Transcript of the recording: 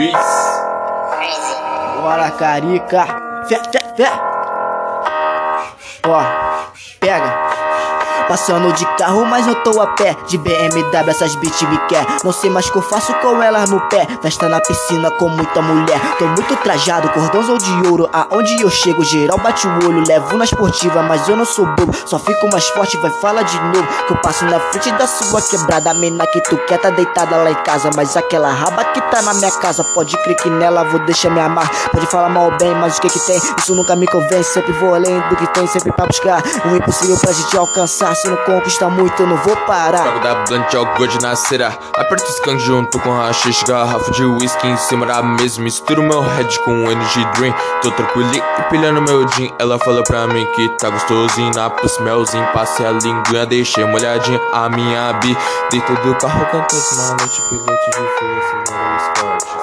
Wiz. Bora, carica. Fé, fé, fé. Ó, pega. Passando de carro, mas eu tô a pé. De BMW, essas bitch me quer. Não sei mais o que eu faço com elas no pé. Festa na piscina com muita mulher. Tô muito trajado, cordãozão de ouro. Aonde eu chego, geral bate o olho. Levo na esportiva, mas eu não sou bobo. Só fico mais forte, vai falar de novo. Que eu passo na frente da sua quebrada. A mina que tu quer tá deitada lá em casa. Mas aquela raba que tá na minha casa, pode crer que nela vou deixar me amar. Pode falar mal bem, mas o que que tem? Isso nunca me convence. Sempre vou além do que tem, sempre pra buscar o impossível pra gente alcançar. Se não conquista muito, eu não vou parar. Trago da blunt ao gold na cera. Aperto o skunk junto com rachixe, garrafa de whisky em cima da mesa. Misturo meu head com energy drink. Tô tranquilo e pilhando meu gin. Ela falou pra mim que tá gostosinho. Na plus melzinho, passei a linguinha, deixei molhadinha. A minha bi dentro do carro cantando uma noite piloto de fuga, senhora Scott.